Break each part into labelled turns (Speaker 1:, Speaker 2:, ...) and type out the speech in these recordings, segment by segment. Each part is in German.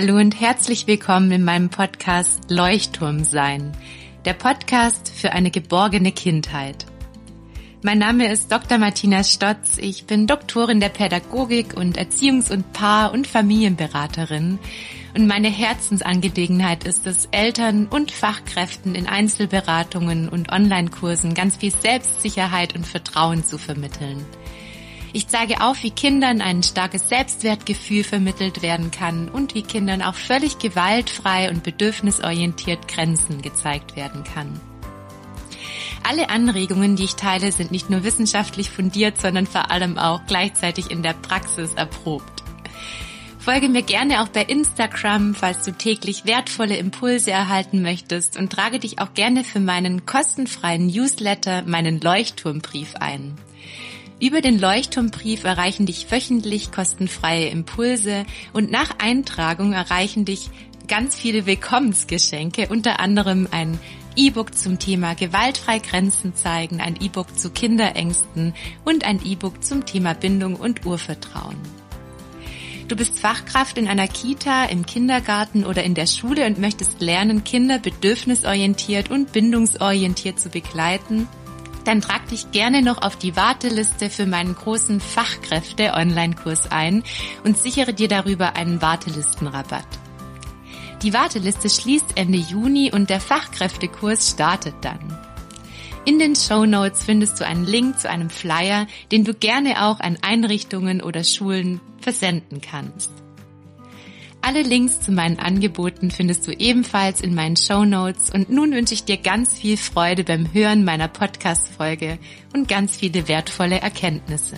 Speaker 1: Hallo und herzlich willkommen in meinem Podcast Leuchtturm sein, der Podcast für eine geborgene Kindheit. Mein Name ist Dr. Martina Stotz. Ich bin Doktorin der Pädagogik und Erziehungs- und Paar- und Familienberaterin. Und meine Herzensangelegenheit ist es, Eltern und Fachkräften in Einzelberatungen und Online-Kursen ganz viel Selbstsicherheit und Vertrauen zu vermitteln. Ich zeige auf, wie Kindern ein starkes Selbstwertgefühl vermittelt werden kann und wie Kindern auch völlig gewaltfrei und bedürfnisorientiert Grenzen gezeigt werden kann. Alle Anregungen, die ich teile, sind nicht nur wissenschaftlich fundiert, sondern vor allem auch gleichzeitig in der Praxis erprobt. Folge mir gerne auch bei Instagram, falls du täglich wertvolle Impulse erhalten möchtest und trage dich auch gerne für meinen kostenfreien Newsletter, meinen Leuchtturmbrief ein. Über den Leuchtturmbrief erreichen dich wöchentlich kostenfreie Impulse und nach Eintragung erreichen dich ganz viele Willkommensgeschenke, unter anderem ein E-Book zum Thema gewaltfrei Grenzen zeigen, ein E-Book zu Kinderängsten und ein E-Book zum Thema Bindung und Urvertrauen. Du bist Fachkraft in einer Kita, im Kindergarten oder in der Schule und möchtest lernen, Kinder bedürfnisorientiert und bindungsorientiert zu begleiten dann trag dich gerne noch auf die Warteliste für meinen großen Fachkräfte-Online-Kurs ein und sichere dir darüber einen Wartelistenrabatt. Die Warteliste schließt Ende Juni und der Fachkräftekurs startet dann. In den Show Notes findest du einen Link zu einem Flyer, den du gerne auch an Einrichtungen oder Schulen versenden kannst. Alle Links zu meinen Angeboten findest du ebenfalls in meinen Show Notes und nun wünsche ich dir ganz viel Freude beim Hören meiner Podcast-Folge und ganz viele wertvolle Erkenntnisse.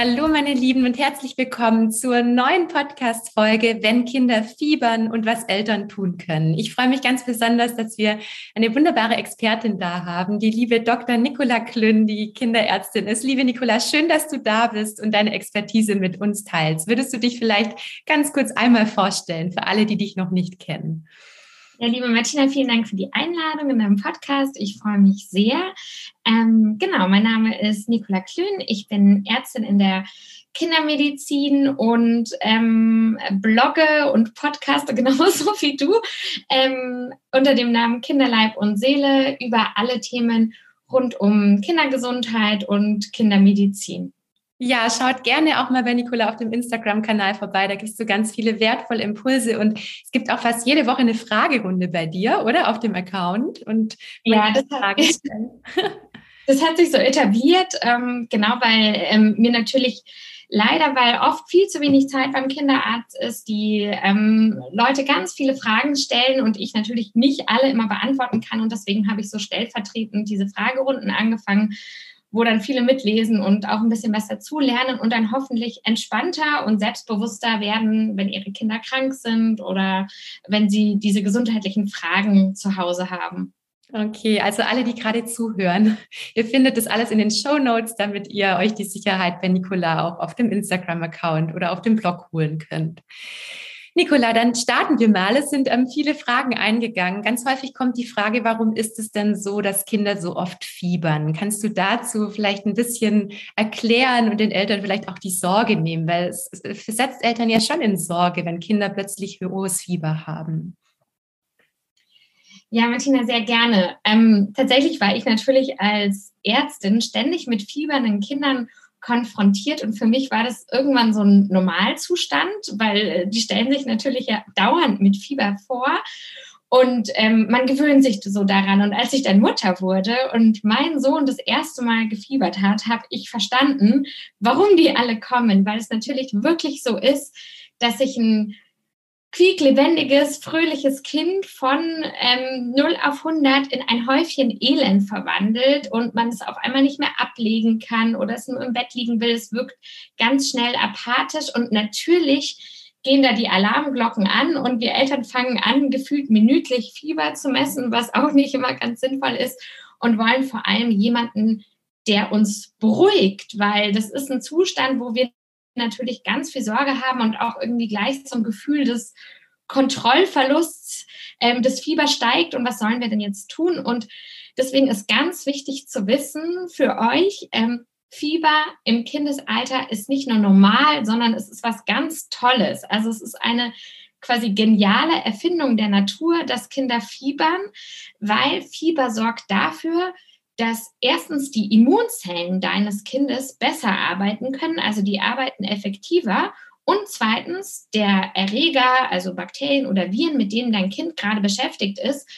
Speaker 1: Hallo meine Lieben und herzlich willkommen zur neuen Podcast-Folge Wenn Kinder fiebern und was Eltern tun können. Ich freue mich ganz besonders, dass wir eine wunderbare Expertin da haben, die liebe Dr. Nicola Klünn, die Kinderärztin ist. Liebe Nicola, schön, dass du da bist und deine Expertise mit uns teilst. Würdest du dich vielleicht ganz kurz einmal vorstellen für alle, die dich noch nicht kennen?
Speaker 2: Ja, liebe Martina, vielen Dank für die Einladung in deinem Podcast. Ich freue mich sehr. Ähm, genau, mein Name ist Nicola Klün. Ich bin Ärztin in der Kindermedizin und ähm, blogge und podcaste genauso wie du ähm, unter dem Namen Kinderleib und Seele über alle Themen rund um Kindergesundheit und Kindermedizin.
Speaker 1: Ja, schaut gerne auch mal bei Nicola auf dem Instagram-Kanal vorbei. Da gibst du ganz viele wertvolle Impulse und es gibt auch fast jede Woche eine Fragerunde bei dir, oder? Auf dem Account. Und
Speaker 2: ja, das hat, das hat sich so etabliert, ähm, genau, weil ähm, mir natürlich leider, weil oft viel zu wenig Zeit beim Kinderarzt ist, die ähm, Leute ganz viele Fragen stellen und ich natürlich nicht alle immer beantworten kann. Und deswegen habe ich so stellvertretend diese Fragerunden angefangen wo dann viele mitlesen und auch ein bisschen was dazulernen und dann hoffentlich entspannter und selbstbewusster werden, wenn ihre Kinder krank sind oder wenn sie diese gesundheitlichen Fragen zu Hause haben.
Speaker 1: Okay, also alle, die gerade zuhören, ihr findet das alles in den Show Notes, damit ihr euch die Sicherheit bei Nicola auch auf dem Instagram-Account oder auf dem Blog holen könnt. Nicola, dann starten wir mal. Es sind ähm, viele Fragen eingegangen. Ganz häufig kommt die Frage, warum ist es denn so, dass Kinder so oft fiebern? Kannst du dazu vielleicht ein bisschen erklären und den Eltern vielleicht auch die Sorge nehmen? Weil es, es versetzt Eltern ja schon in Sorge, wenn Kinder plötzlich hohes Fieber haben.
Speaker 2: Ja, Martina, sehr gerne. Ähm, tatsächlich war ich natürlich als Ärztin ständig mit fiebernden Kindern konfrontiert. Und für mich war das irgendwann so ein Normalzustand, weil äh, die stellen sich natürlich ja dauernd mit Fieber vor. Und ähm, man gewöhnt sich so daran. Und als ich dann Mutter wurde und mein Sohn das erste Mal gefiebert hat, habe ich verstanden, warum die alle kommen, weil es natürlich wirklich so ist, dass sich ein quieklebendiges, fröhliches Kind von ähm, 0 auf 100 in ein Häufchen Elend verwandelt und man es auf einmal nicht mehr ablegen kann oder es nur im Bett liegen will. Es wirkt ganz schnell apathisch und natürlich gehen da die Alarmglocken an und wir Eltern fangen an, gefühlt minütlich Fieber zu messen, was auch nicht immer ganz sinnvoll ist und wollen vor allem jemanden, der uns beruhigt, weil das ist ein Zustand, wo wir natürlich ganz viel Sorge haben und auch irgendwie gleich zum Gefühl des Kontrollverlusts, ähm, das Fieber steigt und was sollen wir denn jetzt tun? Und deswegen ist ganz wichtig zu wissen für euch, ähm, Fieber im Kindesalter ist nicht nur normal, sondern es ist was ganz Tolles. Also es ist eine quasi geniale Erfindung der Natur, dass Kinder fiebern, weil Fieber sorgt dafür, dass erstens die Immunzellen deines Kindes besser arbeiten können, also die arbeiten effektiver. Und zweitens, der Erreger, also Bakterien oder Viren, mit denen dein Kind gerade beschäftigt ist,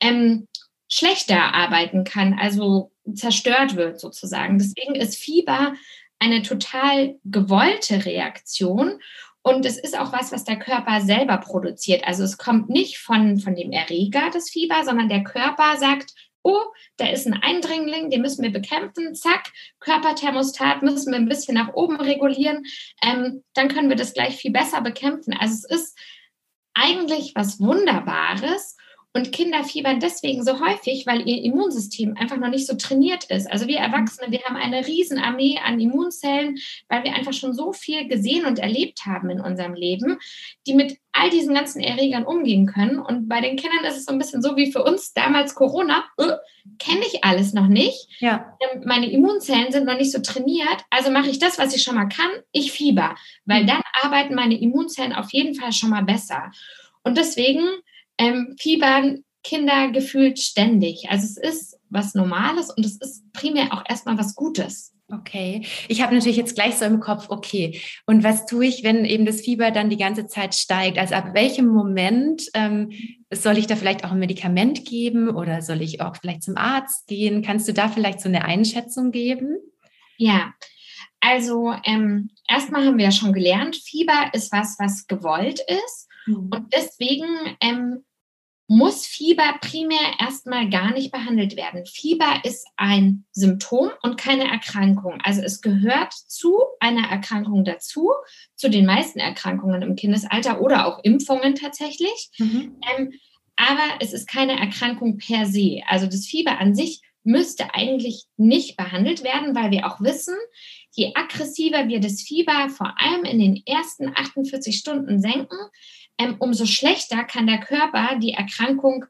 Speaker 2: ähm, schlechter arbeiten kann, also zerstört wird sozusagen. Deswegen ist Fieber eine total gewollte Reaktion. Und es ist auch was, was der Körper selber produziert. Also es kommt nicht von, von dem Erreger, das Fieber, sondern der Körper sagt, oh, da ist ein Eindringling, den müssen wir bekämpfen, zack, Körperthermostat müssen wir ein bisschen nach oben regulieren, ähm, dann können wir das gleich viel besser bekämpfen. Also es ist eigentlich was Wunderbares und Kinder fiebern deswegen so häufig, weil ihr Immunsystem einfach noch nicht so trainiert ist. Also wir Erwachsene, wir haben eine Riesenarmee an Immunzellen, weil wir einfach schon so viel gesehen und erlebt haben in unserem Leben, die mit all diesen ganzen Erregern umgehen können. Und bei den Kindern ist es so ein bisschen so wie für uns damals Corona. Äh, Kenne ich alles noch nicht. Ja. Ähm, meine Immunzellen sind noch nicht so trainiert. Also mache ich das, was ich schon mal kann. Ich fieber, weil mhm. dann arbeiten meine Immunzellen auf jeden Fall schon mal besser. Und deswegen ähm, fiebern Kinder gefühlt ständig. Also es ist was Normales und es ist primär auch erstmal was Gutes.
Speaker 1: Okay, ich habe natürlich jetzt gleich so im Kopf, okay, und was tue ich, wenn eben das Fieber dann die ganze Zeit steigt? Also ab welchem Moment ähm, soll ich da vielleicht auch ein Medikament geben oder soll ich auch vielleicht zum Arzt gehen? Kannst du da vielleicht so eine Einschätzung geben?
Speaker 2: Ja, also ähm, erstmal haben wir ja schon gelernt, Fieber ist was, was gewollt ist. Mhm. Und deswegen ähm, muss Fieber primär erstmal gar nicht behandelt werden. Fieber ist ein Symptom und keine Erkrankung. Also es gehört zu einer Erkrankung dazu, zu den meisten Erkrankungen im Kindesalter oder auch Impfungen tatsächlich. Mhm. Ähm, aber es ist keine Erkrankung per se. Also das Fieber an sich müsste eigentlich nicht behandelt werden, weil wir auch wissen, je aggressiver wir das Fieber vor allem in den ersten 48 Stunden senken, ähm, umso schlechter kann der Körper die Erkrankung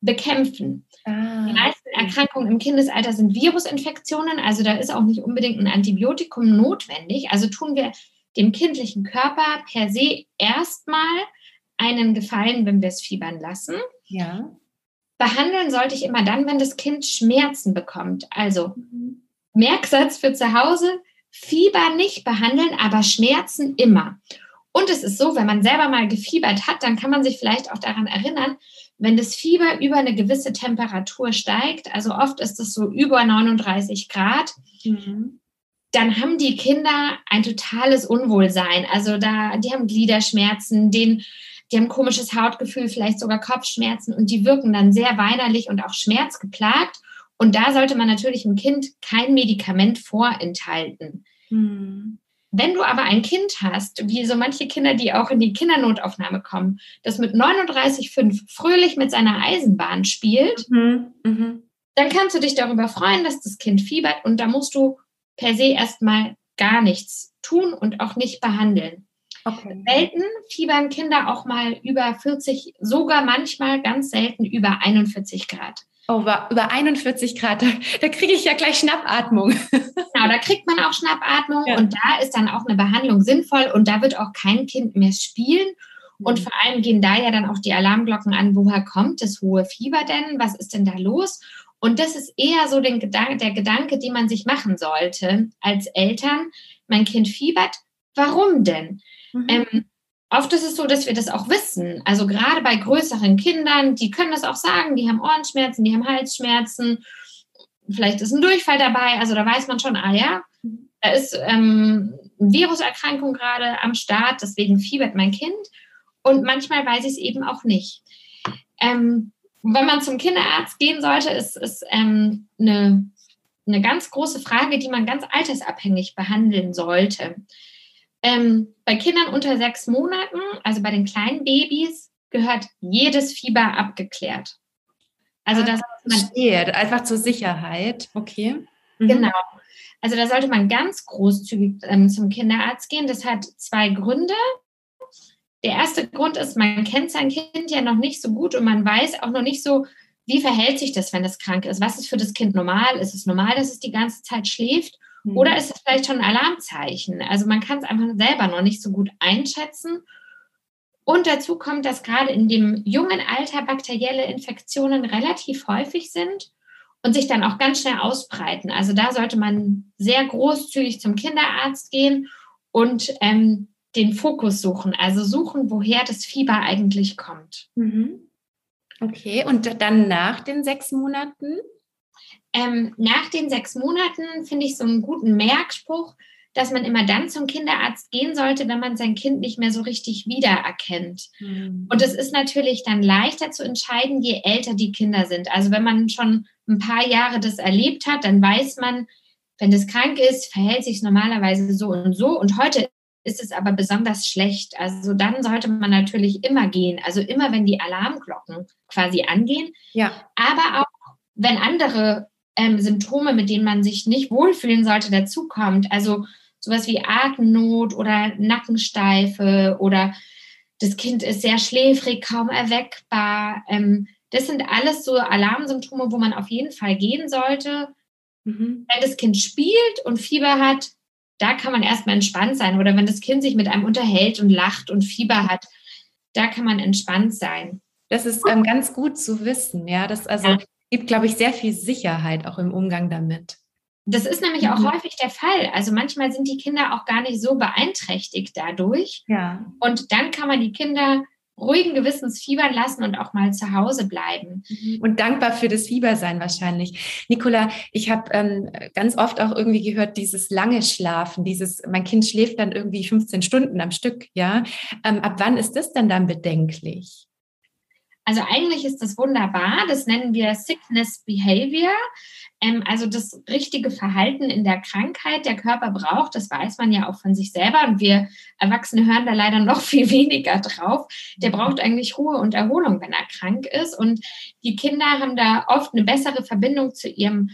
Speaker 2: bekämpfen. Ah. Die meisten Erkrankungen im Kindesalter sind Virusinfektionen, also da ist auch nicht unbedingt ein Antibiotikum notwendig. Also tun wir dem kindlichen Körper per se erstmal einen Gefallen, wenn wir es fiebern lassen. Ja. Behandeln sollte ich immer dann, wenn das Kind Schmerzen bekommt. Also mhm. Merksatz für zu Hause, Fieber nicht behandeln, aber Schmerzen immer. Und es ist so, wenn man selber mal gefiebert hat, dann kann man sich vielleicht auch daran erinnern, wenn das Fieber über eine gewisse Temperatur steigt, also oft ist es so über 39 Grad, mhm. dann haben die Kinder ein totales Unwohlsein. Also da, die haben Gliederschmerzen, den, die haben komisches Hautgefühl, vielleicht sogar Kopfschmerzen und die wirken dann sehr weinerlich und auch schmerzgeplagt. Und da sollte man natürlich dem Kind kein Medikament vorenthalten. Mhm. Wenn du aber ein Kind hast, wie so manche Kinder, die auch in die Kindernotaufnahme kommen, das mit 39,5 fröhlich mit seiner Eisenbahn spielt, mhm, mh. dann kannst du dich darüber freuen, dass das Kind fiebert und da musst du per se erstmal gar nichts tun und auch nicht behandeln. Okay. Selten fiebern Kinder auch mal über 40, sogar manchmal ganz selten über 41 Grad.
Speaker 1: Oh, über 41 Grad, da, da kriege ich ja gleich Schnappatmung.
Speaker 2: Genau, da kriegt man auch Schnappatmung ja. und da ist dann auch eine Behandlung sinnvoll und da wird auch kein Kind mehr spielen. Und mhm. vor allem gehen da ja dann auch die Alarmglocken an, woher kommt das hohe Fieber denn? Was ist denn da los? Und das ist eher so den Gedanke, der Gedanke, den man sich machen sollte als Eltern. Mein Kind fiebert, warum denn? Mhm. Ähm, oft ist es so, dass wir das auch wissen. Also gerade bei größeren Kindern, die können das auch sagen, die haben Ohrenschmerzen, die haben Halsschmerzen, vielleicht ist ein Durchfall dabei. Also da weiß man schon, ah ja, da ist ähm, eine Viruserkrankung gerade am Start, deswegen fiebert mein Kind. Und manchmal weiß ich es eben auch nicht. Ähm, wenn man zum Kinderarzt gehen sollte, ist es ähm, eine, eine ganz große Frage, die man ganz altersabhängig behandeln sollte. Ähm, bei Kindern unter sechs Monaten, also bei den kleinen Babys, gehört jedes Fieber abgeklärt.
Speaker 1: Also ah, das man einfach zur Sicherheit. Okay.
Speaker 2: Mhm. Genau. Also da sollte man ganz großzügig ähm, zum Kinderarzt gehen. Das hat zwei Gründe. Der erste Grund ist, man kennt sein Kind ja noch nicht so gut und man weiß auch noch nicht so, wie verhält sich das, wenn es krank ist. Was ist für das Kind normal? Ist es normal, dass es die ganze Zeit schläft? Mhm. Oder ist es vielleicht schon ein Alarmzeichen? Also man kann es einfach selber noch nicht so gut einschätzen. Und dazu kommt, dass gerade in dem jungen Alter bakterielle Infektionen relativ häufig sind und sich dann auch ganz schnell ausbreiten. Also da sollte man sehr großzügig zum Kinderarzt gehen und ähm, den Fokus suchen, also suchen, woher das Fieber eigentlich kommt.
Speaker 1: Mhm. Okay, und dann nach den sechs Monaten?
Speaker 2: Ähm, nach den sechs Monaten finde ich so einen guten Merkspruch, dass man immer dann zum Kinderarzt gehen sollte, wenn man sein Kind nicht mehr so richtig wiedererkennt. Mhm. Und es ist natürlich dann leichter zu entscheiden, je älter die Kinder sind. Also wenn man schon ein paar Jahre das erlebt hat, dann weiß man, wenn das krank ist, verhält sich normalerweise so und so. Und heute ist es aber besonders schlecht. Also dann sollte man natürlich immer gehen. Also immer, wenn die Alarmglocken quasi angehen.
Speaker 1: Ja.
Speaker 2: Aber auch, wenn andere ähm, Symptome, mit denen man sich nicht wohlfühlen sollte, dazukommt. Also sowas wie Atemnot oder Nackensteife oder das Kind ist sehr schläfrig, kaum erweckbar. Ähm, das sind alles so Alarmsymptome, wo man auf jeden Fall gehen sollte. Mhm. Wenn das Kind spielt und Fieber hat, da kann man erstmal entspannt sein. Oder wenn das Kind sich mit einem unterhält und lacht und Fieber hat, da kann man entspannt sein.
Speaker 1: Das ist ähm, ganz gut zu wissen, ja. Das also ja. Gibt, glaube ich, sehr viel Sicherheit auch im Umgang damit.
Speaker 2: Das ist nämlich auch mhm. häufig der Fall. Also manchmal sind die Kinder auch gar nicht so beeinträchtigt dadurch.
Speaker 1: Ja.
Speaker 2: Und dann kann man die Kinder ruhigen Gewissens fiebern lassen und auch mal zu Hause bleiben.
Speaker 1: Mhm. Und dankbar für das Fiebersein wahrscheinlich. Nicola, ich habe ähm, ganz oft auch irgendwie gehört, dieses lange Schlafen, dieses, mein Kind schläft dann irgendwie 15 Stunden am Stück, ja. Ähm, ab wann ist das denn dann bedenklich?
Speaker 2: Also eigentlich ist das wunderbar. Das nennen wir Sickness Behavior. Ähm, also das richtige Verhalten in der Krankheit der Körper braucht, das weiß man ja auch von sich selber und wir Erwachsene hören da leider noch viel weniger drauf. Der braucht eigentlich Ruhe und Erholung, wenn er krank ist und die Kinder haben da oft eine bessere Verbindung zu ihrem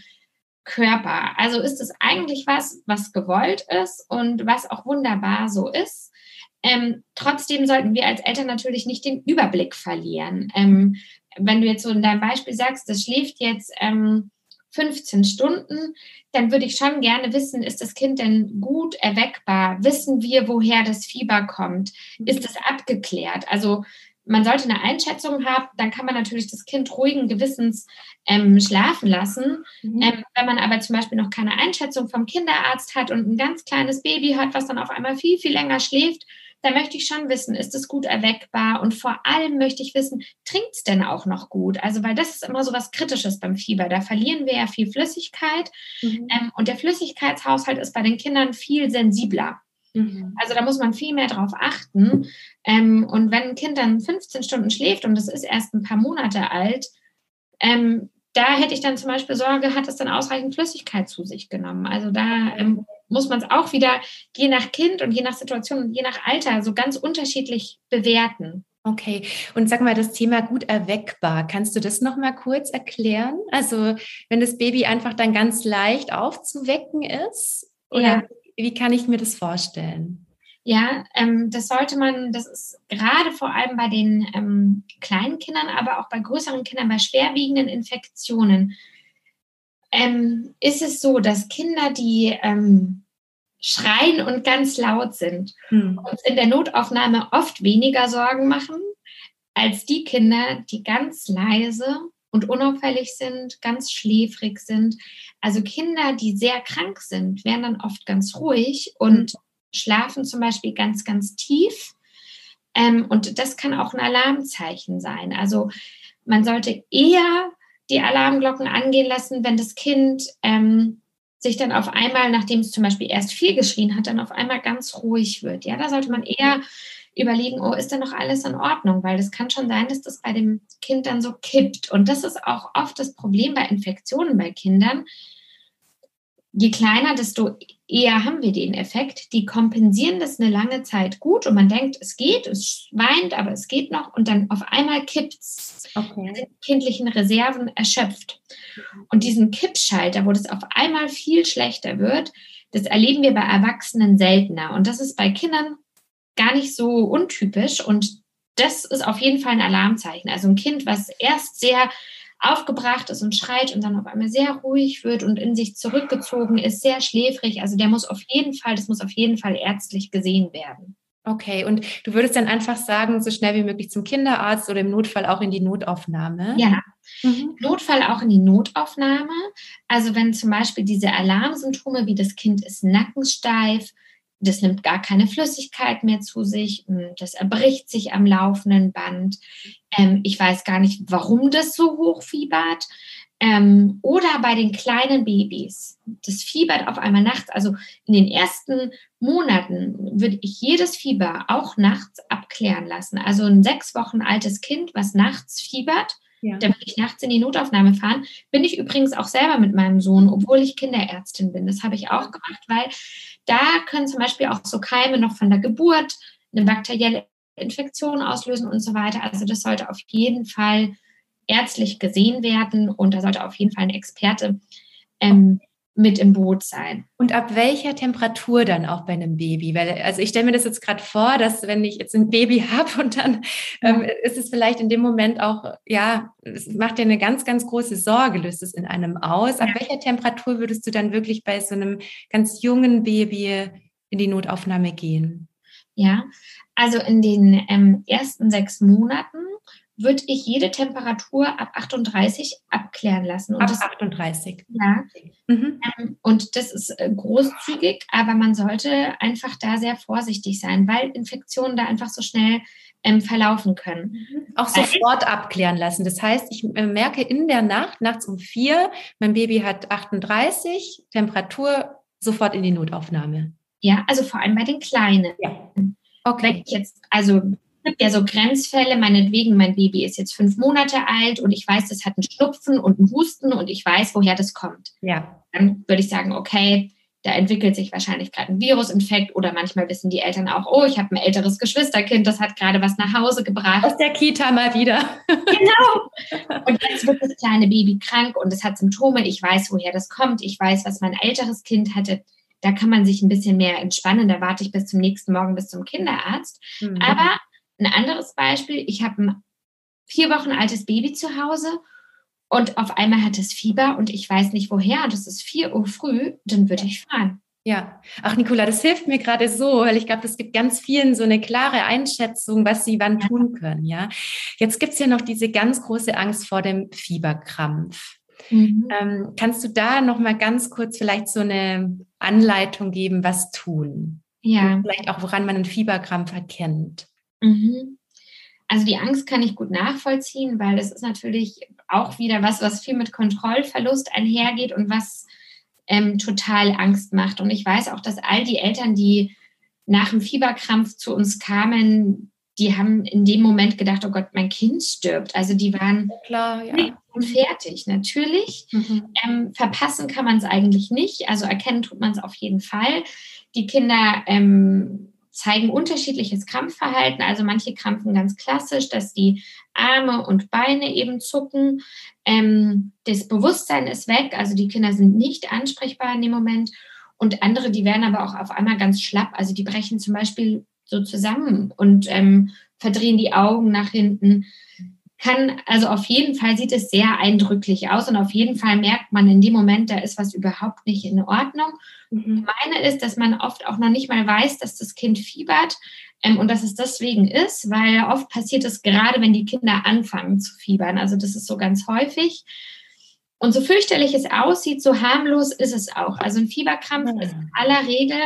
Speaker 2: Körper. Also ist es eigentlich was, was gewollt ist und was auch wunderbar so ist. Ähm, trotzdem sollten wir als Eltern natürlich nicht den Überblick verlieren. Ähm, wenn du jetzt so in deinem Beispiel sagst, das schläft jetzt ähm, 15 Stunden, dann würde ich schon gerne wissen, ist das Kind denn gut erweckbar? Wissen wir, woher das Fieber kommt? Ist es abgeklärt? Also man sollte eine Einschätzung haben, dann kann man natürlich das Kind ruhigen Gewissens ähm, schlafen lassen. Mhm. Ähm, wenn man aber zum Beispiel noch keine Einschätzung vom Kinderarzt hat und ein ganz kleines Baby hat, was dann auf einmal viel, viel länger schläft, da möchte ich schon wissen, ist es gut erweckbar? Und vor allem möchte ich wissen, trinkt es denn auch noch gut? Also, weil das ist immer so was Kritisches beim Fieber. Da verlieren wir ja viel Flüssigkeit. Mhm. Ähm, und der Flüssigkeitshaushalt ist bei den Kindern viel sensibler. Mhm. Also da muss man viel mehr drauf achten. Ähm, und wenn ein Kind dann 15 Stunden schläft und es ist erst ein paar Monate alt, ähm, da hätte ich dann zum Beispiel Sorge, hat es dann ausreichend Flüssigkeit zu sich genommen. Also da ähm, muss man es auch wieder je nach Kind und je nach Situation und je nach Alter so ganz unterschiedlich bewerten.
Speaker 1: Okay, und sag mal, das Thema gut erweckbar, kannst du das noch mal kurz erklären? Also, wenn das Baby einfach dann ganz leicht aufzuwecken ist, oder ja. wie kann ich mir das vorstellen?
Speaker 2: Ja, ähm, das sollte man, das ist gerade vor allem bei den ähm, kleinen Kindern, aber auch bei größeren Kindern, bei schwerwiegenden Infektionen, ähm, ist es so, dass Kinder, die ähm, schreien und ganz laut sind, hm. uns in der Notaufnahme oft weniger Sorgen machen, als die Kinder, die ganz leise und unauffällig sind, ganz schläfrig sind. Also Kinder, die sehr krank sind, werden dann oft ganz ruhig und hm schlafen zum Beispiel ganz, ganz tief. Ähm, und das kann auch ein Alarmzeichen sein. Also man sollte eher die Alarmglocken angehen lassen, wenn das Kind ähm, sich dann auf einmal, nachdem es zum Beispiel erst viel geschrien hat, dann auf einmal ganz ruhig wird. Ja, da sollte man eher überlegen, oh, ist da noch alles in Ordnung? Weil das kann schon sein, dass das bei dem Kind dann so kippt. Und das ist auch oft das Problem bei Infektionen bei Kindern, je kleiner, desto eher haben wir den Effekt. Die kompensieren das eine lange Zeit gut und man denkt, es geht, es weint, aber es geht noch und dann auf einmal kippt es. Okay. Kindlichen Reserven erschöpft. Und diesen Kippschalter, wo das auf einmal viel schlechter wird, das erleben wir bei Erwachsenen seltener. Und das ist bei Kindern gar nicht so untypisch und das ist auf jeden Fall ein Alarmzeichen. Also ein Kind, was erst sehr aufgebracht ist und schreit und dann auf einmal sehr ruhig wird und in sich zurückgezogen ist, sehr schläfrig. Also der muss auf jeden Fall, das muss auf jeden Fall ärztlich gesehen werden.
Speaker 1: Okay, und du würdest dann einfach sagen, so schnell wie möglich zum Kinderarzt oder im Notfall auch in die Notaufnahme?
Speaker 2: Ja, mhm. Notfall auch in die Notaufnahme. Also wenn zum Beispiel diese Alarmsymptome wie das Kind ist nackensteif, das nimmt gar keine Flüssigkeit mehr zu sich, das erbricht sich am laufenden Band. Ähm, ich weiß gar nicht, warum das so hoch fiebert. Ähm, oder bei den kleinen Babys, das fiebert auf einmal nachts. Also in den ersten Monaten würde ich jedes Fieber auch nachts abklären lassen. Also ein sechs Wochen altes Kind, was nachts fiebert, ja. da würde ich nachts in die Notaufnahme fahren. Bin ich übrigens auch selber mit meinem Sohn, obwohl ich Kinderärztin bin. Das habe ich auch gemacht, weil da können zum Beispiel auch so Keime noch von der Geburt eine bakterielle Infektion auslösen und so weiter. Also das sollte auf jeden Fall ärztlich gesehen werden und da sollte auf jeden Fall ein Experte ähm, mit im Boot sein.
Speaker 1: Und ab welcher Temperatur dann auch bei einem Baby? Weil, also ich stelle mir das jetzt gerade vor, dass wenn ich jetzt ein Baby habe und dann ähm, ist es vielleicht in dem Moment auch, ja, es macht dir eine ganz, ganz große Sorge, löst es in einem aus. Ab ja. welcher Temperatur würdest du dann wirklich bei so einem ganz jungen Baby in die Notaufnahme gehen?
Speaker 2: Ja, also in den ähm, ersten sechs Monaten würde ich jede Temperatur ab 38 abklären lassen.
Speaker 1: Und ab das, 38.
Speaker 2: Ja. Mhm. Ähm, und das ist äh, großzügig, aber man sollte einfach da sehr vorsichtig sein, weil Infektionen da einfach so schnell ähm, verlaufen können.
Speaker 1: Mhm. Auch sofort äh, abklären lassen. Das heißt, ich äh, merke in der Nacht, nachts um vier, mein Baby hat 38, Temperatur, sofort in die Notaufnahme.
Speaker 2: Ja, also vor allem bei den Kleinen. Ja. Okay. Wenn ich jetzt, also gibt ja so Grenzfälle, meinetwegen, mein Baby ist jetzt fünf Monate alt und ich weiß, das hat einen Schnupfen und einen Husten und ich weiß, woher das kommt.
Speaker 1: Ja.
Speaker 2: Dann würde ich sagen, okay, da entwickelt sich wahrscheinlich gerade ein Virusinfekt oder manchmal wissen die Eltern auch, oh, ich habe ein älteres Geschwisterkind, das hat gerade was nach Hause gebracht.
Speaker 1: Aus der Kita mal wieder.
Speaker 2: genau. Und jetzt wird das kleine Baby krank und es hat Symptome. Ich weiß, woher das kommt. Ich weiß, was mein älteres Kind hatte. Da kann man sich ein bisschen mehr entspannen. Da warte ich bis zum nächsten Morgen bis zum Kinderarzt. Mhm. Aber ein anderes Beispiel, ich habe ein vier Wochen altes Baby zu Hause und auf einmal hat es Fieber und ich weiß nicht woher und es ist vier Uhr früh, dann würde ich fahren.
Speaker 1: Ja, ach Nicola, das hilft mir gerade so, weil ich glaube, es gibt ganz vielen so eine klare Einschätzung, was sie wann ja. tun können. Ja, jetzt gibt es ja noch diese ganz große Angst vor dem Fieberkrampf. Mhm. Ähm, kannst du da noch mal ganz kurz vielleicht so eine Anleitung geben, was tun?
Speaker 2: Ja.
Speaker 1: Und vielleicht auch, woran man einen Fieberkrampf erkennt.
Speaker 2: Mhm. Also die Angst kann ich gut nachvollziehen, weil das ist natürlich auch wieder was, was viel mit Kontrollverlust einhergeht und was ähm, total Angst macht. Und ich weiß auch, dass all die Eltern, die nach dem Fieberkrampf zu uns kamen, die haben in dem Moment gedacht, oh Gott, mein Kind stirbt. Also die waren
Speaker 1: Klar, ja.
Speaker 2: fertig, natürlich. Mhm. Ähm, verpassen kann man es eigentlich nicht. Also erkennen tut man es auf jeden Fall. Die Kinder ähm, zeigen unterschiedliches Krampfverhalten. Also manche krampfen ganz klassisch, dass die Arme und Beine eben zucken. Ähm, das Bewusstsein ist weg, also die Kinder sind nicht ansprechbar in dem Moment. Und andere, die werden aber auch auf einmal ganz schlapp. Also die brechen zum Beispiel so zusammen und ähm, verdrehen die Augen nach hinten. Kann, also auf jeden Fall sieht es sehr eindrücklich aus und auf jeden Fall merkt man in dem Moment, da ist was überhaupt nicht in Ordnung. Mhm. Meine ist, dass man oft auch noch nicht mal weiß, dass das Kind fiebert ähm, und dass es deswegen ist, weil oft passiert es gerade, wenn die Kinder anfangen zu fiebern. Also das ist so ganz häufig. Und so fürchterlich es aussieht, so harmlos ist es auch. Also ein Fieberkrampf mhm. ist in aller Regel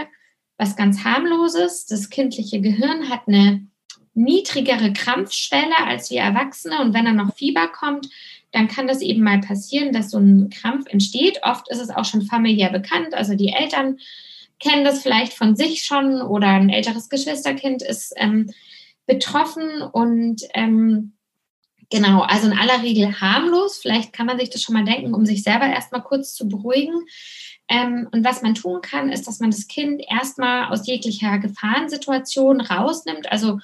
Speaker 2: was ganz harmloses. Das kindliche Gehirn hat eine niedrigere Krampfschwelle als wir Erwachsene und wenn dann noch Fieber kommt, dann kann das eben mal passieren, dass so ein Krampf entsteht. Oft ist es auch schon familiär bekannt. Also die Eltern kennen das vielleicht von sich schon oder ein älteres Geschwisterkind ist ähm, betroffen und ähm, genau, also in aller Regel harmlos. Vielleicht kann man sich das schon mal denken, um sich selber erstmal kurz zu beruhigen. Ähm, und was man tun kann, ist, dass man das Kind erstmal aus jeglicher Gefahrensituation rausnimmt. Also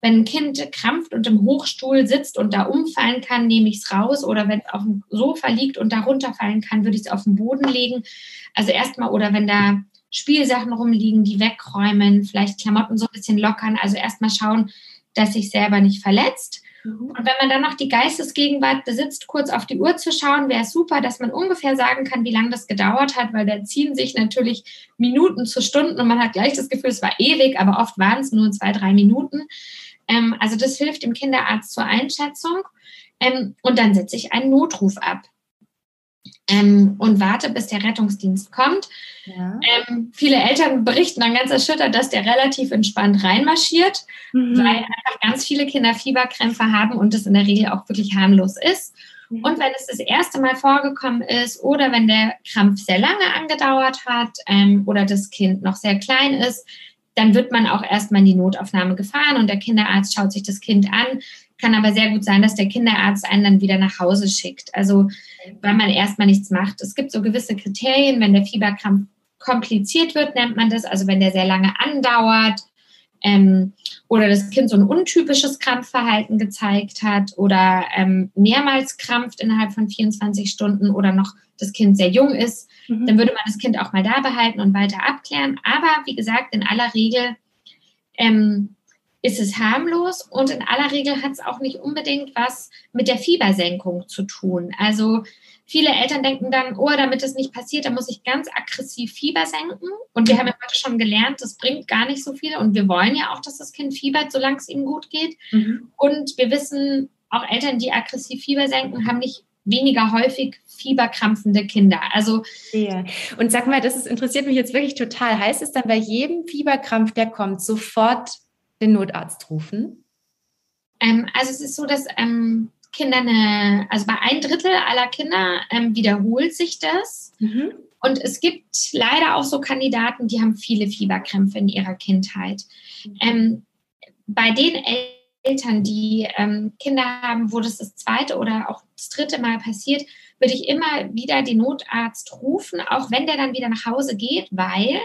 Speaker 2: wenn ein Kind krampft und im Hochstuhl sitzt und da umfallen kann, nehme ich es raus. Oder wenn es auf dem Sofa liegt und da runterfallen kann, würde ich es auf den Boden legen. Also erstmal, oder wenn da Spielsachen rumliegen, die wegräumen, vielleicht Klamotten so ein bisschen lockern. Also erstmal schauen, dass sich selber nicht verletzt. Mhm. Und wenn man dann noch die Geistesgegenwart besitzt, kurz auf die Uhr zu schauen, wäre es super, dass man ungefähr sagen kann, wie lange das gedauert hat, weil da ziehen sich natürlich Minuten zu Stunden und man hat gleich das Gefühl, es war ewig, aber oft waren es nur zwei, drei Minuten. Ähm, also das hilft dem Kinderarzt zur Einschätzung. Ähm, und dann setze ich einen Notruf ab ähm, und warte, bis der Rettungsdienst kommt. Ja. Ähm, viele Eltern berichten dann ganz erschüttert, dass der relativ entspannt reinmarschiert, mhm. weil einfach ganz viele Kinder Fieberkrämpfe haben und es in der Regel auch wirklich harmlos ist. Mhm. Und wenn es das erste Mal vorgekommen ist oder wenn der Krampf sehr lange angedauert hat ähm, oder das Kind noch sehr klein ist, dann wird man auch erstmal in die Notaufnahme gefahren und der Kinderarzt schaut sich das Kind an. Kann aber sehr gut sein, dass der Kinderarzt einen dann wieder nach Hause schickt. Also, weil man erstmal nichts macht. Es gibt so gewisse Kriterien, wenn der Fieberkrampf kompliziert wird, nennt man das. Also, wenn der sehr lange andauert ähm, oder das Kind so ein untypisches Krampfverhalten gezeigt hat oder ähm, mehrmals krampft innerhalb von 24 Stunden oder noch das Kind sehr jung ist, mhm. dann würde man das Kind auch mal da behalten und weiter abklären. Aber wie gesagt, in aller Regel ähm, ist es harmlos und in aller Regel hat es auch nicht unbedingt was mit der Fiebersenkung zu tun. Also viele Eltern denken dann, oh, damit es nicht passiert, da muss ich ganz aggressiv Fieber senken. Und wir haben ja heute schon gelernt, das bringt gar nicht so viel. Und wir wollen ja auch, dass das Kind fiebert, solange es ihm gut geht. Mhm. Und wir wissen, auch Eltern, die aggressiv Fieber senken, haben nicht weniger häufig fieberkrampfende Kinder. Also
Speaker 1: ja. und sag mal, das ist, interessiert mich jetzt wirklich total. Heißt es dann bei jedem Fieberkrampf, der kommt, sofort den Notarzt rufen?
Speaker 2: Ähm, also es ist so, dass ähm, Kinder eine, also bei ein Drittel aller Kinder ähm, wiederholt sich das. Mhm. Und es gibt leider auch so Kandidaten, die haben viele Fieberkrämpfe in ihrer Kindheit. Mhm. Bei den Eltern, die ähm, Kinder haben, wo das das zweite oder auch das dritte Mal passiert, würde ich immer wieder den Notarzt rufen, auch wenn der dann wieder nach Hause geht, weil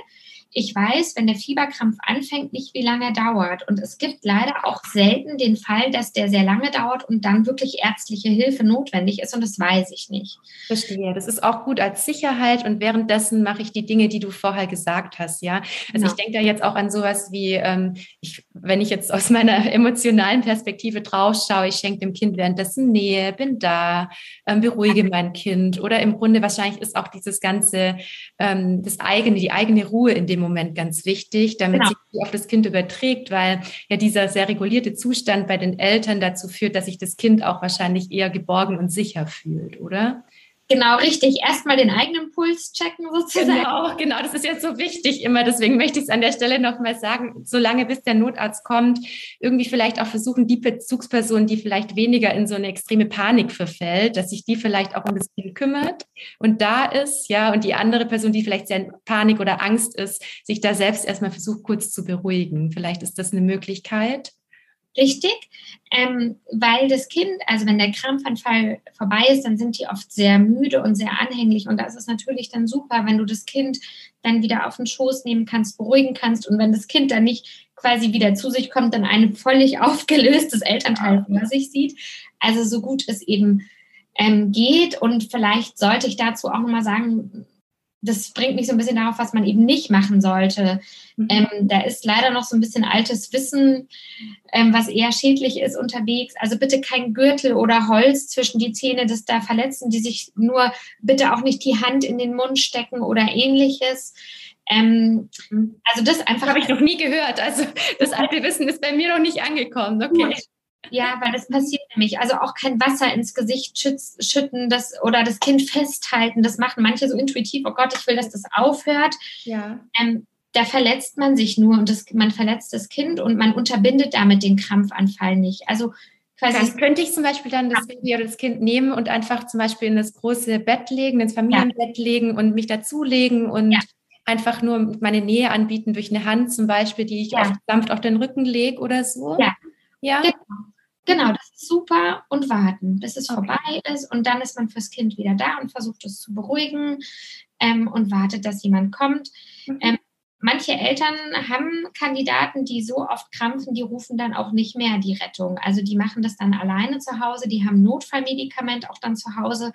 Speaker 2: ich weiß, wenn der Fieberkrampf anfängt, nicht wie lange er dauert. Und es gibt leider auch selten den Fall, dass der sehr lange dauert und dann wirklich ärztliche Hilfe notwendig ist. Und das weiß ich nicht.
Speaker 1: Verstehe. Das ist auch gut als Sicherheit. Und währenddessen mache ich die Dinge, die du vorher gesagt hast. Ja. Also ja. ich denke da jetzt auch an sowas wie, ähm, ich, wenn ich jetzt aus meiner emotionalen Perspektive drauf schaue, ich schenke dem Kind währenddessen Nähe, bin da, ähm, beruhige mein Kind. Oder im Grunde wahrscheinlich ist auch dieses ganze, ähm, das eigene, die eigene Ruhe in dem Moment ganz wichtig, damit genau. sich auf das Kind überträgt, weil ja dieser sehr regulierte Zustand bei den Eltern dazu führt, dass sich das Kind auch wahrscheinlich eher geborgen und sicher fühlt, oder?
Speaker 2: Genau, richtig. Erstmal den eigenen Puls checken sozusagen.
Speaker 1: Genau, genau. Das ist jetzt so wichtig immer. Deswegen möchte ich es an der Stelle nochmal sagen, solange bis der Notarzt kommt, irgendwie vielleicht auch versuchen, die Bezugsperson, die vielleicht weniger in so eine extreme Panik verfällt, dass sich die vielleicht auch das Kind kümmert und da ist, ja, und die andere Person, die vielleicht sehr in Panik oder Angst ist, sich da selbst erstmal versucht, kurz zu beruhigen. Vielleicht ist das eine Möglichkeit
Speaker 2: richtig, ähm, weil das Kind, also wenn der Krampfanfall vorbei ist, dann sind die oft sehr müde und sehr anhänglich. Und das ist natürlich dann super, wenn du das Kind dann wieder auf den Schoß nehmen kannst, beruhigen kannst. Und wenn das Kind dann nicht quasi wieder zu sich kommt, dann ein völlig aufgelöstes Elternteil vor sich sieht. Also so gut es eben ähm, geht. Und vielleicht sollte ich dazu auch nochmal sagen, das bringt mich so ein bisschen darauf, was man eben nicht machen sollte. Mhm. Ähm, da ist leider noch so ein bisschen altes Wissen, ähm, was eher schädlich ist unterwegs. Also bitte kein Gürtel oder Holz zwischen die Zähne, das da verletzen die sich nur. Bitte auch nicht die Hand in den Mund stecken oder ähnliches. Ähm, mhm. also das einfach.
Speaker 1: Habe ich noch nie gehört. Also das alte Wissen ist bei mir noch nicht angekommen. Okay.
Speaker 2: Ja, weil das passiert nämlich. Also auch kein Wasser ins Gesicht schütten das, oder das Kind festhalten. Das machen manche so intuitiv. Oh Gott, ich will, dass das aufhört. Ja. Ähm, da verletzt man sich nur und das, man verletzt das Kind und man unterbindet damit den Krampfanfall nicht. Also
Speaker 1: quasi. Dann könnte ich zum Beispiel dann das Baby oder das Kind nehmen und einfach zum Beispiel in das große Bett legen, ins Familienbett ja. legen und mich dazulegen und ja. einfach nur meine Nähe anbieten durch eine Hand zum Beispiel, die ich ja. sanft auf den Rücken lege oder so.
Speaker 2: Ja. Ja. Genau. Genau, das ist super und warten, bis es vorbei ist und dann ist man fürs Kind wieder da und versucht es zu beruhigen ähm, und wartet, dass jemand kommt. Mhm. Ähm, manche Eltern haben Kandidaten, die so oft krampfen, die rufen dann auch nicht mehr die Rettung. Also die machen das dann alleine zu Hause, die haben Notfallmedikament auch dann zu Hause,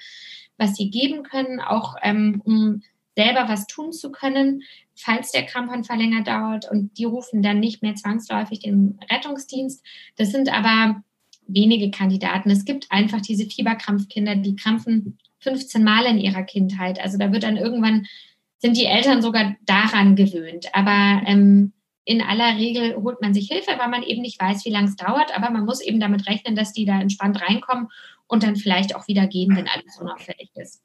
Speaker 2: was sie geben können, auch ähm, um selber was tun zu können, falls der Krampfanfall länger dauert und die rufen dann nicht mehr zwangsläufig den Rettungsdienst. Das sind aber wenige Kandidaten. Es gibt einfach diese Fieberkrampfkinder, die krampfen 15 Mal in ihrer Kindheit. Also da wird dann irgendwann, sind die Eltern sogar daran gewöhnt. Aber ähm, in aller Regel holt man sich Hilfe, weil man eben nicht weiß, wie lange es dauert. Aber man muss eben damit rechnen, dass die da entspannt reinkommen und dann vielleicht auch wieder gehen, wenn alles unauffällig ist.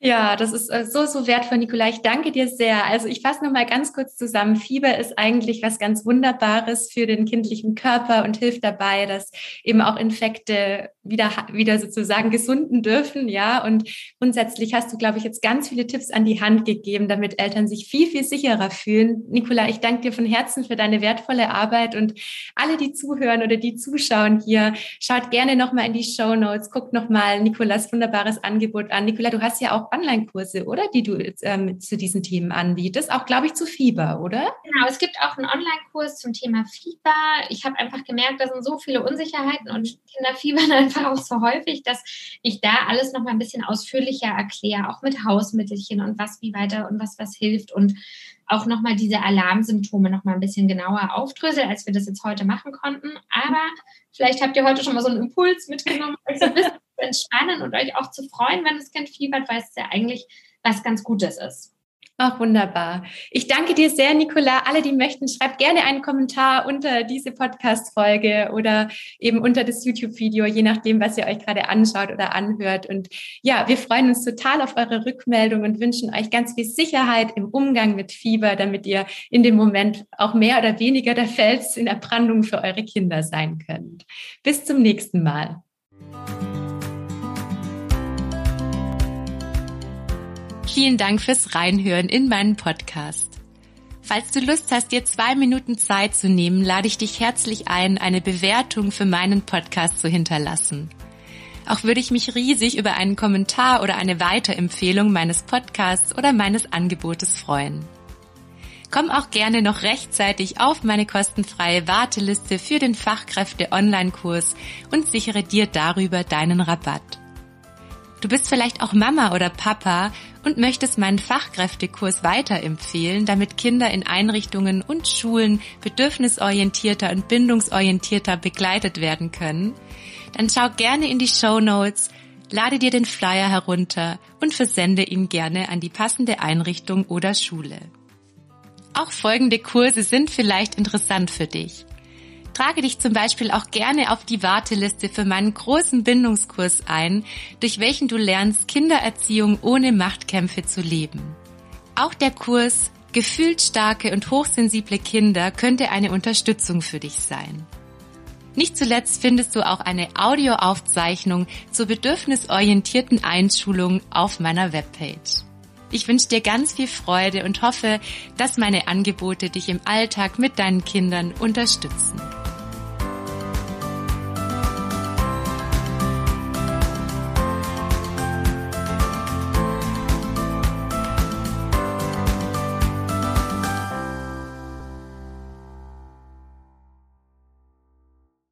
Speaker 1: Ja, das ist äh, so, so wertvoll, Nicola. Ich danke dir sehr. Also ich fasse nochmal ganz kurz zusammen. Fieber ist eigentlich was ganz Wunderbares für den kindlichen Körper und hilft dabei, dass eben auch Infekte wieder, wieder sozusagen gesunden dürfen. Ja, und grundsätzlich hast du, glaube ich, jetzt ganz viele Tipps an die Hand gegeben, damit Eltern sich viel, viel sicherer fühlen. Nicola, ich danke dir von Herzen für deine wertvolle Arbeit und alle, die zuhören oder die zuschauen hier, schaut gerne nochmal in die Show Notes, guckt nochmal Nicolas wunderbares Angebot an. Nicola, du hast ja auch Online-Kurse, oder? Die du ähm, zu diesen Themen anbietest. Auch, glaube ich, zu Fieber, oder?
Speaker 2: Genau, es gibt auch einen Online-Kurs zum Thema Fieber. Ich habe einfach gemerkt, da sind so viele Unsicherheiten und Kinder fiebern einfach auch so häufig, dass ich da alles noch mal ein bisschen ausführlicher erkläre, auch mit Hausmittelchen und was wie weiter und was was hilft und auch noch mal diese Alarmsymptome noch mal ein bisschen genauer aufdrösel, als wir das jetzt heute machen konnten. Aber vielleicht habt ihr heute schon mal so einen Impuls mitgenommen, euch so ein bisschen entspannen und euch auch zu freuen, wenn das Kind fiebert, weil es ja eigentlich was ganz Gutes ist.
Speaker 1: Ach, wunderbar. Ich danke dir sehr, Nicola. Alle, die möchten, schreibt gerne einen Kommentar unter diese Podcast-Folge oder eben unter das YouTube-Video, je nachdem, was ihr euch gerade anschaut oder anhört. Und ja, wir freuen uns total auf eure Rückmeldung und wünschen euch ganz viel Sicherheit im Umgang mit Fieber, damit ihr in dem Moment auch mehr oder weniger der Fels in der Brandung für eure Kinder sein könnt. Bis zum nächsten Mal. Vielen Dank fürs Reinhören in meinen Podcast. Falls du Lust hast, dir zwei Minuten Zeit zu nehmen, lade ich dich herzlich ein, eine Bewertung für meinen Podcast zu hinterlassen. Auch würde ich mich riesig über einen Kommentar oder eine Weiterempfehlung meines Podcasts oder meines Angebotes freuen. Komm auch gerne noch rechtzeitig auf meine kostenfreie Warteliste für den Fachkräfte-Online-Kurs und sichere dir darüber deinen Rabatt. Du bist vielleicht auch Mama oder Papa und möchtest meinen Fachkräftekurs weiterempfehlen, damit Kinder in Einrichtungen und Schulen bedürfnisorientierter und bindungsorientierter begleitet werden können, dann schau gerne in die Show Notes, lade dir den Flyer herunter und versende ihn gerne an die passende Einrichtung oder Schule. Auch folgende Kurse sind vielleicht interessant für dich trage dich zum Beispiel auch gerne auf die Warteliste für meinen großen Bindungskurs ein, durch welchen du lernst, Kindererziehung ohne Machtkämpfe zu leben. Auch der Kurs Gefühlt starke und hochsensible Kinder könnte eine Unterstützung für dich sein. Nicht zuletzt findest du auch eine Audioaufzeichnung zur bedürfnisorientierten Einschulung auf meiner Webpage. Ich wünsche dir ganz viel Freude und hoffe, dass meine Angebote dich im Alltag mit deinen Kindern unterstützen.